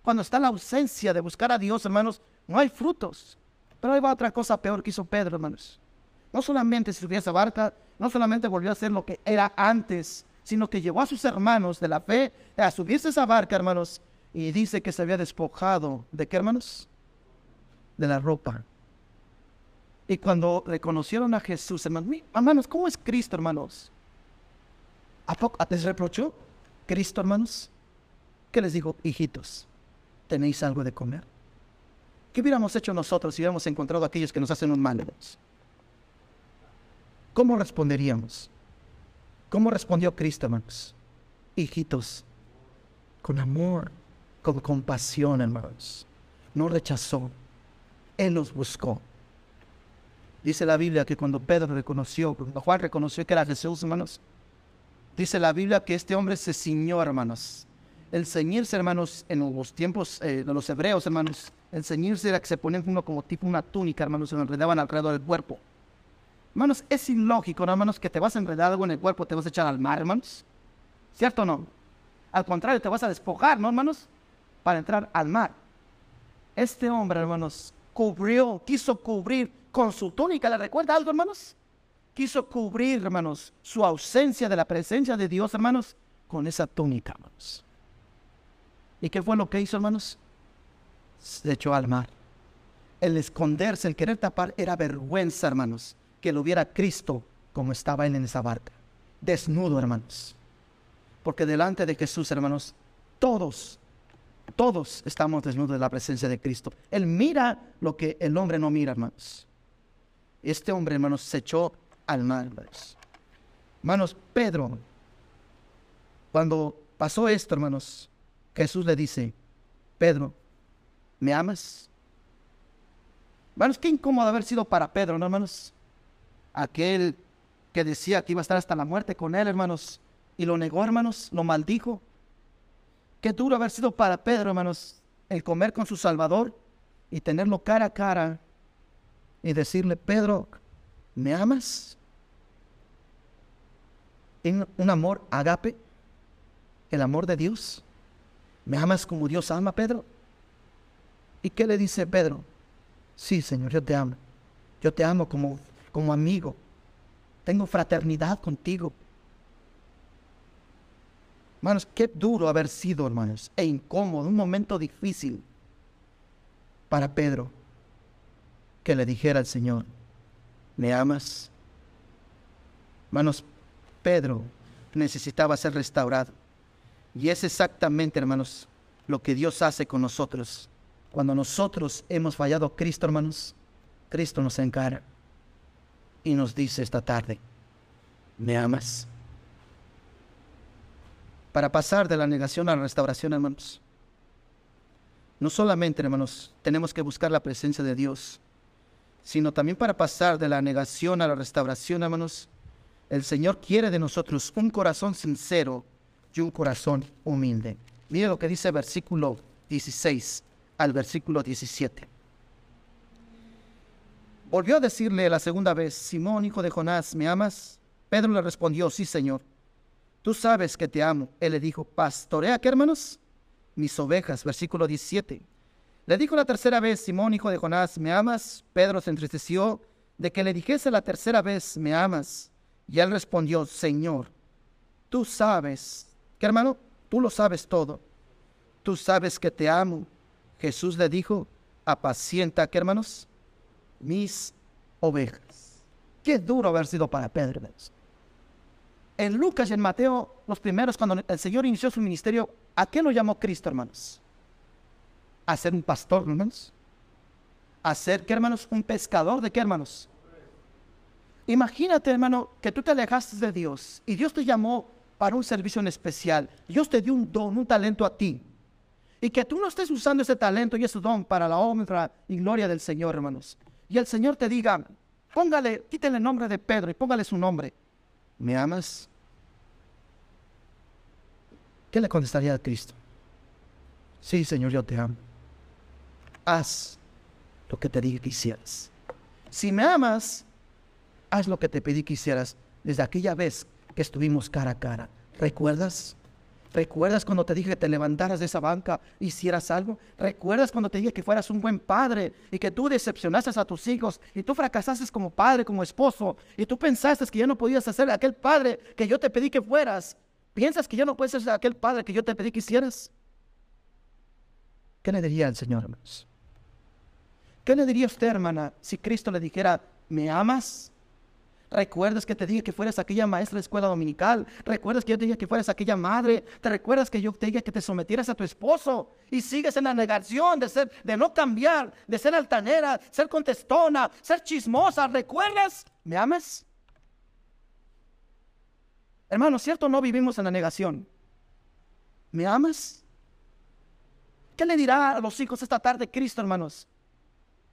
Cuando está la ausencia de buscar a Dios, hermanos, no hay frutos. Pero ahí va otra cosa peor que hizo Pedro, hermanos. No solamente subió a esa barca, no solamente volvió a ser lo que era antes, sino que llevó a sus hermanos de la fe a subirse a esa barca, hermanos, y dice que se había despojado. ¿De qué, hermanos? De la ropa. Y cuando reconocieron a Jesús, hermanos, hermanos, ¿cómo es Cristo, hermanos? ¿A poco les reprochó Cristo, hermanos? ¿Qué les dijo, hijitos? ¿tenéis algo de comer? ¿Qué hubiéramos hecho nosotros si hubiéramos encontrado a aquellos que nos hacen un mal? ¿Cómo responderíamos? ¿Cómo respondió Cristo, hermanos? Hijitos, con amor, con compasión, hermanos. No rechazó. Él los buscó. Dice la Biblia que cuando Pedro reconoció, cuando Juan reconoció que era Jesús, hermanos, dice la Biblia que este hombre se ciñó, hermanos, el ceñirse, hermanos, en los tiempos eh, de los hebreos, hermanos, el ceñirse era que se ponían uno como tipo una túnica, hermanos, se enredaban alrededor del cuerpo. Hermanos, es ilógico, ¿no, hermanos, que te vas a enredar algo en el cuerpo, te vas a echar al mar, hermanos. ¿Cierto o no? Al contrario, te vas a despojar, ¿no, hermanos? Para entrar al mar. Este hombre, hermanos, cubrió, quiso cubrir con su túnica. ¿Le recuerda algo, hermanos? Quiso cubrir, hermanos, su ausencia de la presencia de Dios, hermanos, con esa túnica, hermanos. ¿Y qué fue lo que hizo, hermanos? Se echó al mar. El esconderse, el querer tapar, era vergüenza, hermanos, que lo viera Cristo como estaba él en esa barca. Desnudo, hermanos. Porque delante de Jesús, hermanos, todos, todos estamos desnudos de la presencia de Cristo. Él mira lo que el hombre no mira, hermanos. Este hombre, hermanos, se echó al mar, hermanos. Pedro, cuando pasó esto, hermanos, Jesús le dice, Pedro, ¿me amas? Hermanos, qué incómodo haber sido para Pedro, ¿no, hermanos? Aquel que decía que iba a estar hasta la muerte con él, hermanos, y lo negó, hermanos, lo maldijo. Qué duro haber sido para Pedro, hermanos, el comer con su Salvador y tenerlo cara a cara y decirle, Pedro, ¿me amas? En un amor agape, el amor de Dios. ¿Me amas como Dios ama, Pedro? ¿Y qué le dice Pedro? Sí, Señor, yo te amo. Yo te amo como, como amigo. Tengo fraternidad contigo. Hermanos, qué duro haber sido, hermanos, e incómodo, un momento difícil para Pedro que le dijera al Señor, ¿me amas? Hermanos, Pedro necesitaba ser restaurado. Y es exactamente, hermanos, lo que Dios hace con nosotros. Cuando nosotros hemos fallado a Cristo, hermanos, Cristo nos encara y nos dice esta tarde, ¿me amas? Para pasar de la negación a la restauración, hermanos, no solamente, hermanos, tenemos que buscar la presencia de Dios, sino también para pasar de la negación a la restauración, hermanos, el Señor quiere de nosotros un corazón sincero y un corazón humilde. Mire lo que dice versículo 16 al versículo 17. Volvió a decirle la segunda vez, Simón, hijo de Jonás, ¿me amas? Pedro le respondió, sí, Señor. Tú sabes que te amo. Él le dijo, pastorea, ¿qué hermanos? Mis ovejas, versículo 17. Le dijo la tercera vez, Simón, hijo de Jonás, ¿me amas? Pedro se entristeció de que le dijese la tercera vez, ¿me amas? Y él respondió, Señor, tú sabes, ¿qué hermano? Tú lo sabes todo. Tú sabes que te amo. Jesús le dijo, apacienta, ¿qué hermanos? Mis ovejas. Qué duro haber sido para Pedro. En Lucas y en Mateo, los primeros, cuando el Señor inició su ministerio, ¿a qué lo llamó Cristo, hermanos? A ser un pastor, hermanos. A ser, ¿qué hermanos? Un pescador de qué, hermanos? Imagínate, hermano, que tú te alejaste de Dios y Dios te llamó para un servicio en especial. Dios te dio un don, un talento a ti. Y que tú no estés usando ese talento y ese don para la honra y gloria del Señor, hermanos. Y el Señor te diga, póngale, quítale el nombre de Pedro y póngale su nombre. ¿Me amas? ¿Qué le contestaría a Cristo? Sí, Señor, yo te amo. Haz lo que te dije que hicieras. Si me amas, haz lo que te pedí que hicieras desde aquella vez que estuvimos cara a cara. ¿Recuerdas? ¿Recuerdas cuando te dije que te levantaras de esa banca e hicieras algo? ¿Recuerdas cuando te dije que fueras un buen padre y que tú decepcionaste a tus hijos y tú fracasaste como padre, como esposo y tú pensaste que ya no podías ser aquel padre que yo te pedí que fueras? ¿Piensas que ya no puedes ser aquel padre que yo te pedí que hicieras? ¿Qué le diría al Señor, hermanos? ¿Qué le diría usted, hermana, si Cristo le dijera, ¿me amas? ¿Recuerdas que te dije que fueras aquella maestra de escuela dominical? ¿Recuerdas que yo te dije que fueras aquella madre? ¿Te recuerdas que yo te dije que te sometieras a tu esposo? Y sigues en la negación de ser, de no cambiar, de ser altanera, ser contestona, ser chismosa. ¿Recuerdas? ¿Me amas? Hermano, ¿cierto no vivimos en la negación? ¿Me amas? ¿Qué le dirá a los hijos esta tarde Cristo, hermanos?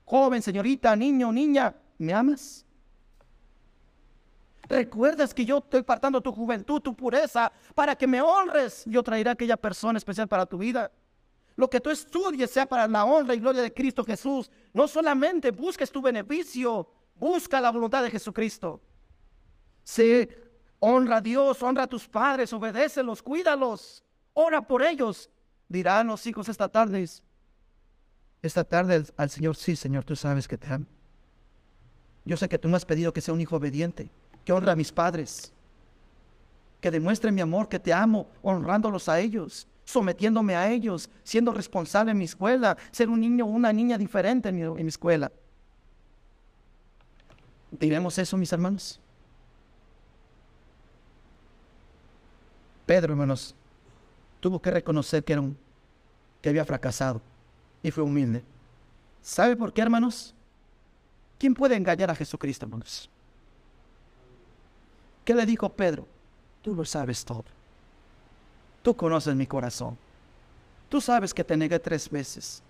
Joven, señorita, niño, niña, ¿me amas? ¿Recuerdas que yo estoy partando tu juventud, tu pureza, para que me honres? Yo traeré a aquella persona especial para tu vida. Lo que tú estudies sea para la honra y gloria de Cristo Jesús. No solamente busques tu beneficio, busca la voluntad de Jesucristo. Honra a Dios, honra a tus padres, obedécelos, cuídalos, ora por ellos. Dirán los hijos esta tarde. Esta tarde al Señor, sí, Señor, tú sabes que te amo. Yo sé que tú me has pedido que sea un hijo obediente que honra a mis padres, que demuestre mi amor, que te amo, honrándolos a ellos, sometiéndome a ellos, siendo responsable en mi escuela, ser un niño o una niña diferente en mi, en mi escuela. ¿Diremos eso, mis hermanos? Pedro, hermanos, tuvo que reconocer que, era un, que había fracasado y fue humilde. ¿Sabe por qué, hermanos? ¿Quién puede engañar a Jesucristo, hermanos? ¿Qué le dijo Pedro? Tú lo sabes todo. Tú conoces mi corazón. Tú sabes que te negué tres veces.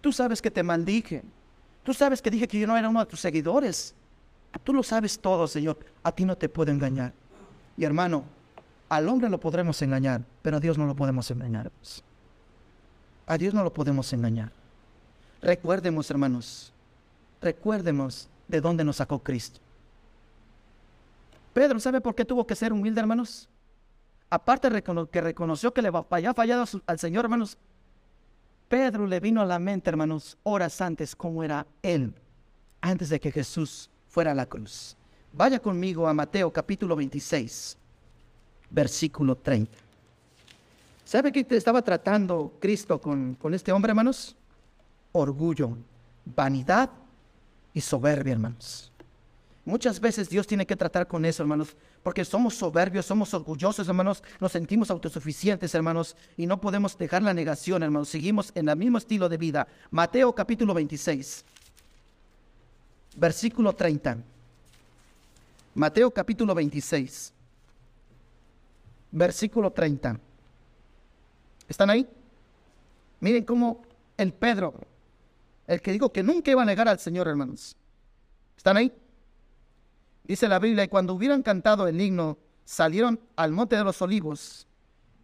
Tú sabes que te maldije. Tú sabes que dije que yo no era uno de tus seguidores. Tú lo sabes todo, Señor. A ti no te puedo engañar. Y hermano, al hombre lo podremos engañar, pero a Dios no lo podemos engañar. A Dios no lo podemos engañar. Recuerdemos, hermanos, recuerdemos de dónde nos sacó Cristo. Pedro, ¿sabe por qué tuvo que ser humilde, hermanos? Aparte de que reconoció que le había fallado al Señor, hermanos, Pedro le vino a la mente, hermanos, horas antes, cómo era él, antes de que Jesús fuera a la cruz. Vaya conmigo a Mateo capítulo 26, versículo 30. ¿Sabe qué estaba tratando Cristo con, con este hombre, hermanos? Orgullo, vanidad y soberbia, hermanos. Muchas veces Dios tiene que tratar con eso, hermanos, porque somos soberbios, somos orgullosos, hermanos, nos sentimos autosuficientes, hermanos, y no podemos dejar la negación, hermanos. Seguimos en el mismo estilo de vida. Mateo capítulo 26, versículo 30. Mateo capítulo 26, versículo 30. ¿Están ahí? Miren cómo el Pedro, el que dijo que nunca iba a negar al Señor, hermanos. ¿Están ahí? Dice la Biblia, y cuando hubieran cantado el himno, salieron al monte de los olivos.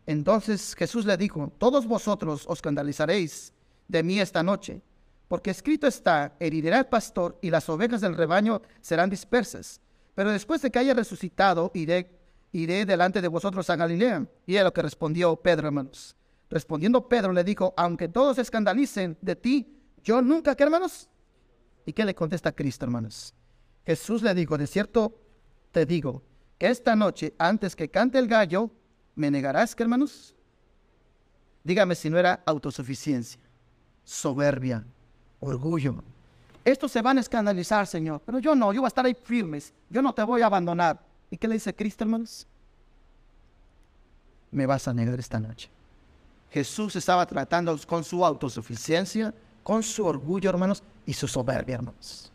Entonces Jesús le dijo, todos vosotros os escandalizaréis de mí esta noche, porque escrito está, heriré al pastor y las ovejas del rebaño serán dispersas. Pero después de que haya resucitado, iré, iré delante de vosotros a Galilea. Y es lo que respondió Pedro, hermanos. Respondiendo Pedro le dijo, aunque todos se escandalicen de ti, yo nunca, ¿qué hermanos? ¿Y qué le contesta Cristo, hermanos? Jesús le dijo, de cierto te digo, que esta noche, antes que cante el gallo, me negarás, que hermanos? Dígame si no era autosuficiencia, soberbia, orgullo. Estos se van a escandalizar, Señor, pero yo no, yo voy a estar ahí firmes, yo no te voy a abandonar. ¿Y qué le dice Cristo, hermanos? Me vas a negar esta noche. Jesús estaba tratando con su autosuficiencia, con su orgullo, hermanos, y su soberbia, hermanos.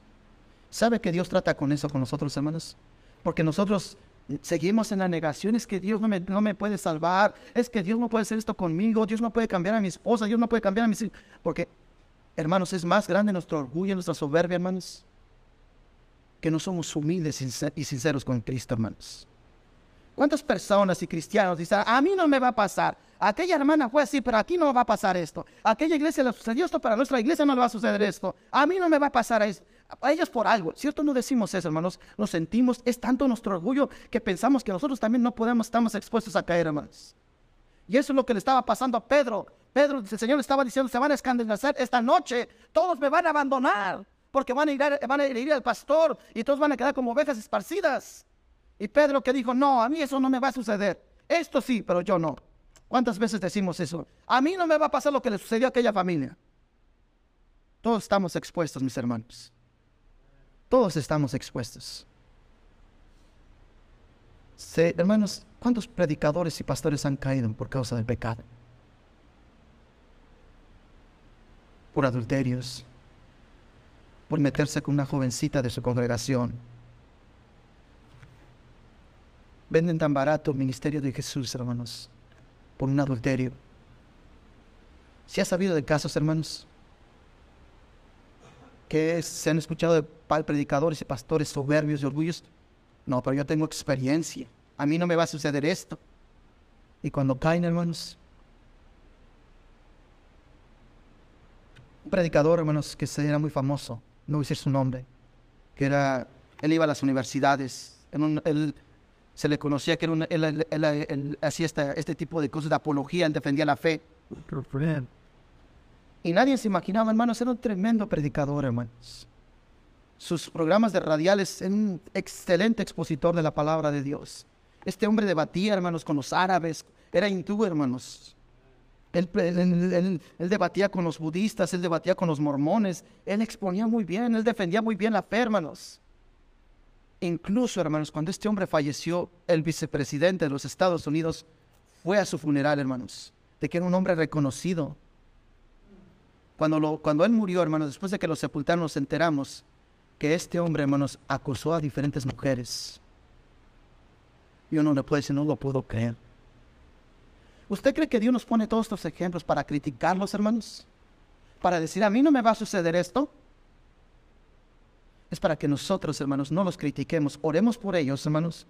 ¿Sabe que Dios trata con eso con nosotros, hermanos? Porque nosotros seguimos en la negación, es que Dios no me, no me puede salvar, es que Dios no puede hacer esto conmigo, Dios no puede cambiar a mi esposa, Dios no puede cambiar a mis hijos. Porque, hermanos, es más grande nuestro orgullo, nuestra soberbia, hermanos, que no somos humildes y sinceros con Cristo, hermanos. ¿Cuántas personas y cristianos dicen, a mí no me va a pasar? Aquella hermana fue así, pero aquí no va a pasar esto. Aquella iglesia le sucedió esto, pero a nuestra iglesia no le va a suceder esto. A mí no me va a pasar esto a ellos por algo. ¿Cierto? No decimos eso, hermanos. Nos sentimos, es tanto nuestro orgullo que pensamos que nosotros también no podemos, estamos expuestos a caer, hermanos. Y eso es lo que le estaba pasando a Pedro. Pedro, el Señor estaba diciendo, se van a escandalizar esta noche, todos me van a abandonar, porque van a ir, van a al pastor y todos van a quedar como ovejas esparcidas. Y Pedro que dijo, no, a mí eso no me va a suceder. Esto sí, pero yo no. ¿Cuántas veces decimos eso? A mí no me va a pasar lo que le sucedió a aquella familia. Todos estamos expuestos, mis hermanos. Todos estamos expuestos. hermanos, ¿cuántos predicadores y pastores han caído por causa del pecado? Por adulterios, por meterse con una jovencita de su congregación. Venden tan barato el ministerio de Jesús, hermanos, por un adulterio. ¿Si ha sabido de casos, hermanos? que se han escuchado de predicadores y pastores soberbios y orgullosos. No, pero yo tengo experiencia. A mí no me va a suceder esto. Y cuando caen, hermanos, un predicador, hermanos, que era muy famoso, no voy a decir su nombre, que era, él iba a las universidades, él, se le conocía que era él, hacía este tipo de cosas de apología, él defendía la fe. Y nadie se imaginaba, hermanos, era un tremendo predicador, hermanos. Sus programas de radiales, era un excelente expositor de la palabra de Dios. Este hombre debatía, hermanos, con los árabes, era hindú, hermanos. Él, debatía con los budistas, él debatía con los mormones, él exponía muy bien, él defendía muy bien la fe, hermanos. Incluso, hermanos, cuando este hombre falleció, el vicepresidente de los Estados Unidos fue a su funeral, hermanos, de que era un hombre reconocido. Cuando él murió, hermanos, después de que lo sepultaron, nos enteramos que este hombre, hermanos, acusó a diferentes mujeres. Y uno le puede decir, no lo puedo creer. ¿Usted cree que Dios nos pone todos estos ejemplos para criticarlos, hermanos? Para decir, a mí no me va a suceder esto. Es para que nosotros, hermanos, no los critiquemos, oremos por ellos, hermanos,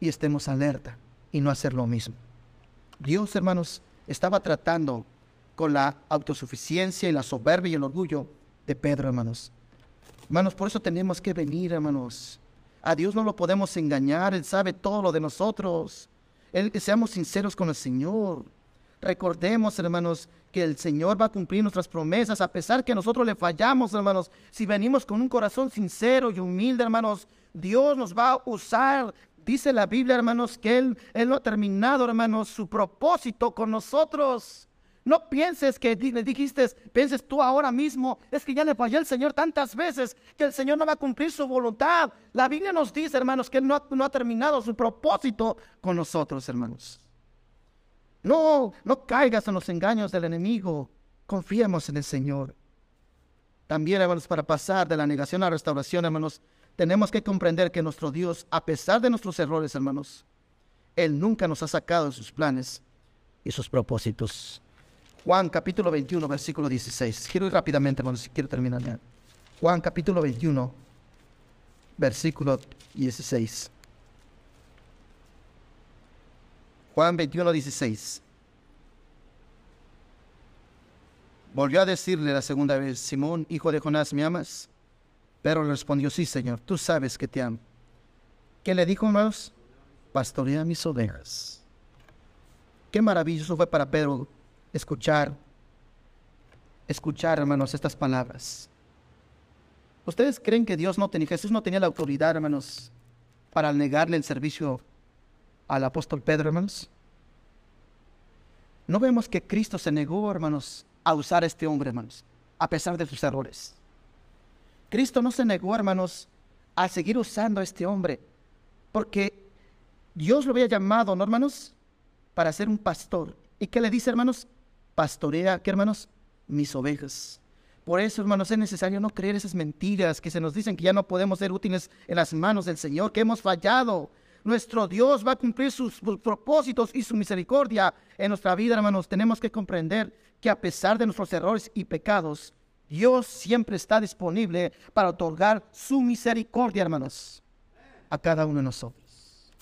y estemos alerta y no hacer lo mismo. Dios, hermanos, estaba tratando con la autosuficiencia y la soberbia y el orgullo de Pedro, hermanos. Hermanos, por eso tenemos que venir, hermanos. A Dios no lo podemos engañar, Él sabe todo lo de nosotros. Él, seamos sinceros con el Señor. Recordemos, hermanos, que el Señor va a cumplir nuestras promesas, a pesar que nosotros le fallamos, hermanos. Si venimos con un corazón sincero y humilde, hermanos, Dios nos va a usar. Dice la Biblia, hermanos, que Él, Él no ha terminado, hermanos, su propósito con nosotros. No pienses que le dijiste, pienses tú ahora mismo, es que ya le falló el Señor tantas veces que el Señor no va a cumplir su voluntad. La Biblia nos dice, hermanos, que Él no ha, no ha terminado su propósito con nosotros, hermanos. No, no caigas en los engaños del enemigo. Confiemos en el Señor. También, hermanos, para pasar de la negación a la restauración, hermanos, tenemos que comprender que nuestro Dios, a pesar de nuestros errores, hermanos, Él nunca nos ha sacado de sus planes y sus propósitos. Juan capítulo 21, versículo 16. Quiero ir rápidamente, hermanos, si quiero terminar ya. Juan capítulo 21, versículo 16. Juan 21, 16. Volvió a decirle la segunda vez, Simón, hijo de Jonás, ¿me amas? Pero respondió, sí, Señor, tú sabes que te amo. ¿Qué le dijo, hermanos? Pastorea mis ovejas. Qué maravilloso fue para Pedro escuchar, escuchar, hermanos, estas palabras. ¿Ustedes creen que Dios no tenía, Jesús no tenía la autoridad, hermanos, para negarle el servicio al apóstol Pedro, hermanos? No vemos que Cristo se negó, hermanos, a usar a este hombre, hermanos, a pesar de sus errores. Cristo no se negó, hermanos, a seguir usando a este hombre, porque Dios lo había llamado, ¿no, hermanos? Para ser un pastor. ¿Y qué le dice, hermanos? Pastorea, ¿qué hermanos? Mis ovejas. Por eso, hermanos, es necesario no creer esas mentiras que se nos dicen que ya no podemos ser útiles en las manos del Señor, que hemos fallado. Nuestro Dios va a cumplir sus propósitos y su misericordia en nuestra vida, hermanos. Tenemos que comprender que a pesar de nuestros errores y pecados, Dios siempre está disponible para otorgar su misericordia, hermanos, a cada uno de nosotros.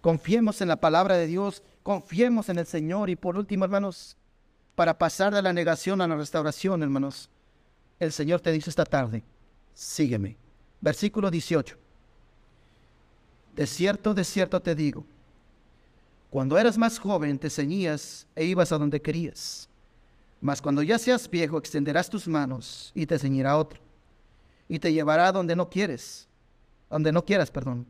Confiemos en la palabra de Dios, confiemos en el Señor y por último, hermanos, para pasar de la negación a la restauración, hermanos. El Señor te dice esta tarde, sígueme. Versículo 18. De cierto, de cierto te digo, cuando eras más joven te ceñías e ibas a donde querías. Mas cuando ya seas viejo extenderás tus manos y te ceñirá otro. Y te llevará donde no quieres, donde no quieras, perdón.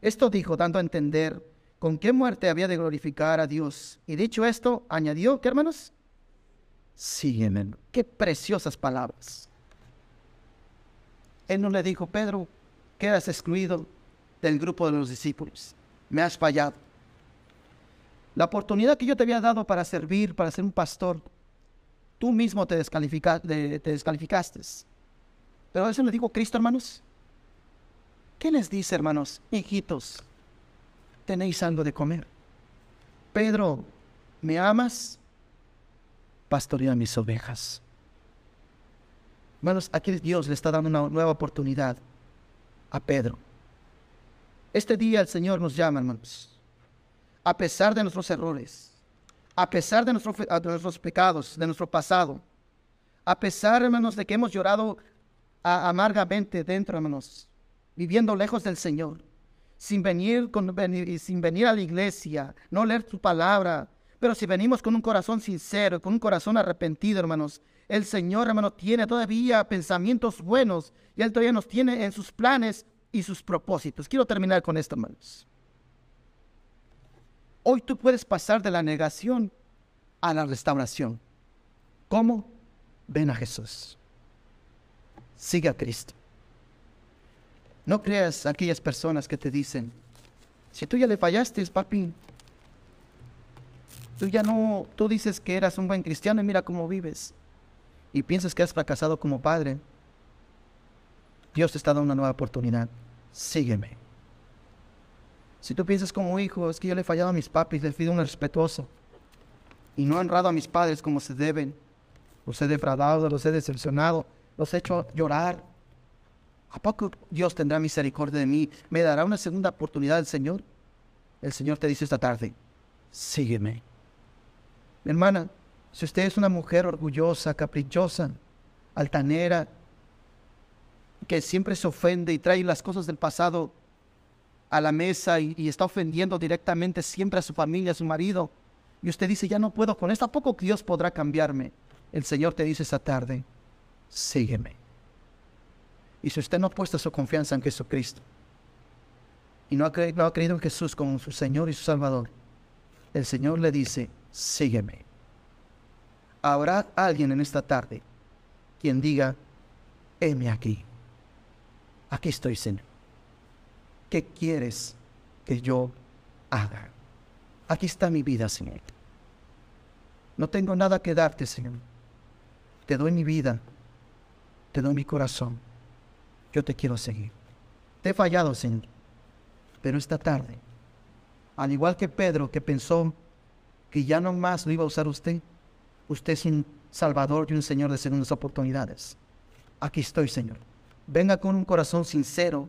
Esto dijo dando a entender con qué muerte había de glorificar a Dios. Y dicho esto, añadió, ¿qué hermanos? Sígueme. Qué preciosas palabras. Él no le dijo, Pedro, quedas excluido del grupo de los discípulos. Me has fallado. La oportunidad que yo te había dado para servir, para ser un pastor, tú mismo te, te descalificaste. Pero eso le digo Cristo, hermanos. ¿Qué les dice, hermanos? Hijitos, tenéis algo de comer. Pedro, ¿me amas? Pastorea mis ovejas. Hermanos, aquí Dios le está dando una nueva oportunidad a Pedro. Este día el Señor nos llama, hermanos, a pesar de nuestros errores, a pesar de, nuestros pecados, de nuestro pasado, a pesar, hermanos, de que hemos llorado amargamente dentro, hermanos, viviendo lejos del Señor, sin venir, con, sin venir a la iglesia, no leer su palabra, pero si venimos con un corazón sincero, con un corazón arrepentido, hermanos, el Señor, hermano, tiene todavía pensamientos buenos y Él todavía nos tiene en sus planes y sus propósitos. Quiero terminar con esto, hermanos. Hoy tú puedes pasar de la negación a la restauración. ¿Cómo? Ven a Jesús. Sigue a Cristo. No creas a aquellas personas que te dicen, si tú ya le fallaste, papi, tú ya no, tú dices que eras un buen cristiano y mira cómo vives. Y piensas que has fracasado como padre. Dios te está dando una nueva oportunidad. Sígueme. Si tú piensas como hijo, es que yo le he fallado a mis papis, les pido un respetuoso. Y no he honrado a mis padres como se deben. Los he defraudado, los he decepcionado, los he hecho llorar. ¿A poco Dios tendrá misericordia de mí? ¿Me dará una segunda oportunidad el Señor? El Señor te dice esta tarde, sígueme. Mi hermana, si usted es una mujer orgullosa, caprichosa, altanera, que siempre se ofende y trae las cosas del pasado a la mesa y, está ofendiendo directamente siempre a su familia, a su marido. Y usted dice, ya no puedo con esto, ¿a poco Dios podrá cambiarme? El Señor te dice esta tarde, sígueme. Y si usted no ha puesto su confianza en Jesucristo y no ha, no ha creído en Jesús como su Señor y su Salvador, el Señor le dice, sígueme. Habrá alguien en esta tarde quien diga, heme aquí. Aquí estoy, Señor. ¿qué quieres que yo haga? Aquí está mi vida, Señor. No tengo nada que darte, Señor. Te doy mi vida, te doy mi corazón. Yo te quiero seguir. Te he fallado, Señor. Pero esta tarde, al igual que Pedro, que pensó que ya no más lo iba a usar usted, usted es un Salvador y un Señor de segundas oportunidades. Aquí estoy, Señor. Venga con un corazón sincero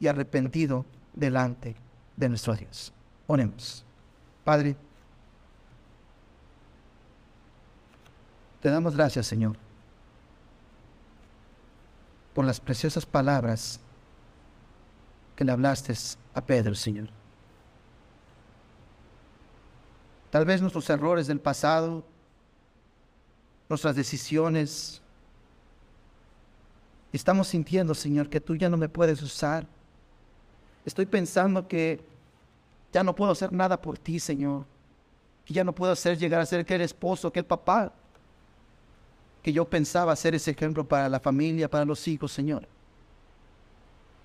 y arrepentido delante de nuestro Dios. Oremos. Padre, te damos gracias, Señor, por las preciosas palabras que le hablaste a Pedro, Señor. Tal vez nuestros errores del pasado, nuestras decisiones, estamos sintiendo, Señor, que tú ya no me puedes usar Estoy pensando que ya no puedo hacer nada por ti, Señor. Que ya no puedo hacer llegar a ser aquel esposo, aquel papá. Que yo pensaba ser ese ejemplo para la familia, para los hijos, Señor.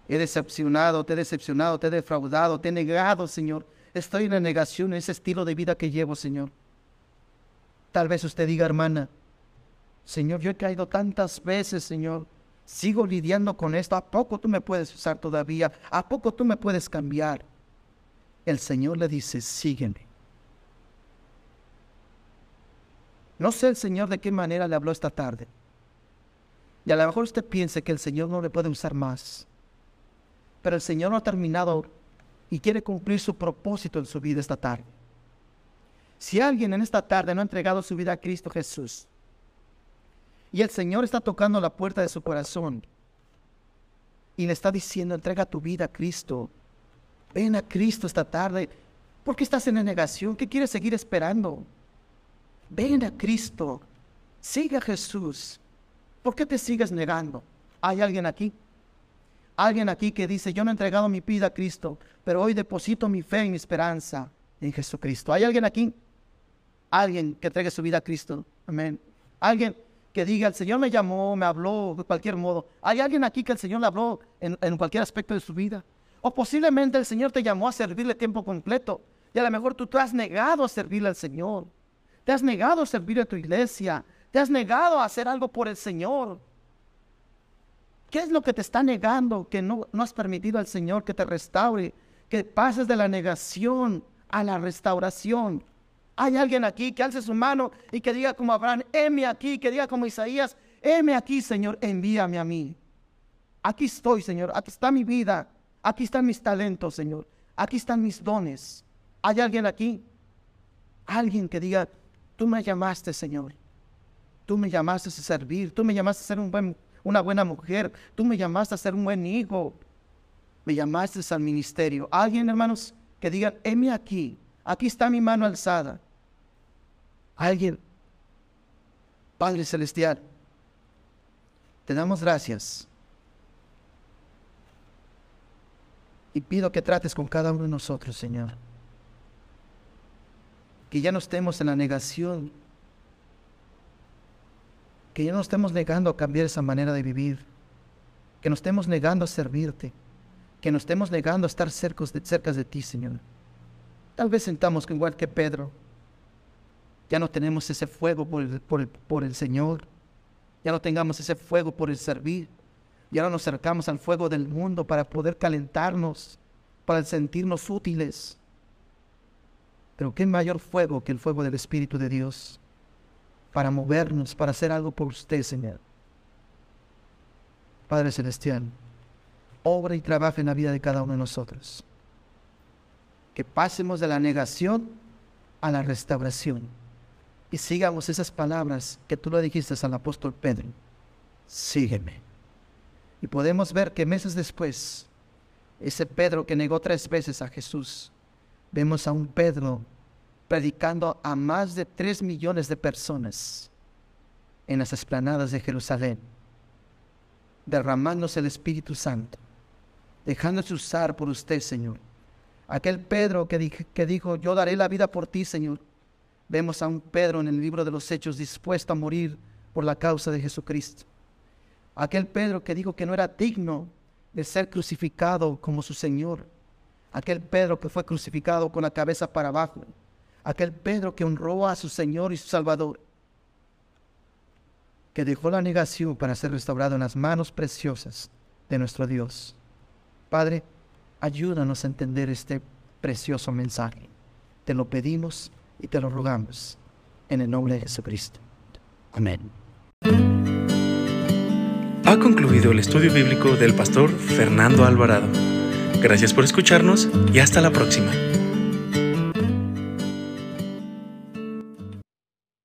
He decepcionado, te he decepcionado, te he defraudado, te he negado, Señor. Estoy en la negación en ese estilo de vida que llevo, Señor. Tal vez usted diga, hermana, Señor, yo he caído tantas veces, Señor sigo lidiando con esto. ¿A poco tú me puedes usar todavía? ¿A poco tú me puedes cambiar? El Señor le dice, sígueme. No sé el Señor de qué manera le habló esta tarde. Y a lo mejor usted piense que el Señor no le puede usar más. Pero el Señor no ha terminado y quiere cumplir su propósito en su vida esta tarde. Si alguien en esta tarde no ha entregado su vida a Cristo Jesús, y el Señor está tocando la puerta de su corazón y le está diciendo, entrega tu vida a Cristo. Ven a Cristo esta tarde. ¿Por qué estás en negación? ¿Qué quieres seguir esperando? Ven a Cristo. Sigue a Jesús. ¿Por qué te sigues negando? ¿Hay alguien aquí? Alguien aquí que dice, yo no he entregado mi vida a Cristo, pero hoy deposito mi fe y mi esperanza en Jesucristo. ¿Hay alguien aquí? Alguien que entregue su vida a Cristo. Amén. Alguien que diga, el Señor me llamó, me habló de cualquier modo. ¿Hay alguien aquí que el Señor le habló en, en cualquier aspecto de su vida? O posiblemente el Señor te llamó a servirle tiempo completo y a lo mejor tú te has negado a servirle al Señor. Te has negado a servir a tu iglesia. Te has negado a hacer algo por el Señor. ¿Qué es lo que te está negando que no, no has permitido al Señor que te restaure? Que pases de la negación a la restauración. Hay alguien aquí que alce su mano y que diga como Abraham, heme aquí, que diga como Isaías, heme aquí, Señor, envíame a mí. Aquí estoy, Señor, aquí está mi vida, aquí están mis talentos, Señor, aquí están mis dones. ¿Hay alguien aquí? Alguien que diga, tú me llamaste, Señor. Tú me llamaste a servir, tú me llamaste a ser un buen, una buena mujer, tú me llamaste a ser un buen hijo, me llamaste al ministerio. Alguien, hermanos, que digan, heme aquí, aquí está mi mano alzada alguien. Padre Celestial, te damos gracias. Y pido que trates con cada uno de nosotros, Señor. que ya no estemos en la negación, que ya no estemos negando a cambiar esa manera de vivir, que no estemos negando a servirte, que no estemos negando a estar cerca de, cerca de ti, Señor. Tal vez sentamos igual que Pedro, ya no tenemos ese fuego por el, por el, por el Señor, ya no tengamos ese fuego por el servir, ya no nos acercamos al fuego del mundo para poder calentarnos, para sentirnos útiles. Pero qué mayor fuego que el fuego del Espíritu de Dios para movernos, para hacer algo por usted, Señor. Padre Celestial, obra y trabaja en la vida de cada uno de nosotros. Que pasemos de la negación a la restauración. Y sigamos esas palabras que tú le dijiste al apóstol Pedro. Sígueme. Y podemos ver que meses después, ese Pedro que negó tres veces a Jesús, vemos a un Pedro predicando a más de tres millones de personas en las esplanadas de Jerusalén, derramándose el Espíritu Santo, dejándose usar por usted, Señor. Aquel Pedro que, que dijo, yo daré la vida por ti, Señor. Vemos a un Pedro en el libro de los Hechos dispuesto a morir por la causa de Jesucristo. Aquel Pedro que dijo que no era digno de ser crucificado como su Señor. Aquel Pedro que fue crucificado con la cabeza para abajo. Aquel Pedro que honró a su Señor y su Salvador. Que dejó la negación para ser restaurado en las manos preciosas de nuestro Dios. Padre, ayúdanos a entender este precioso mensaje. Te lo pedimos y te lo rogamos en el nombre de Jesucristo. Amén. Ha concluido el estudio bíblico del pastor Fernando Alvarado. Gracias por escucharnos y hasta la próxima.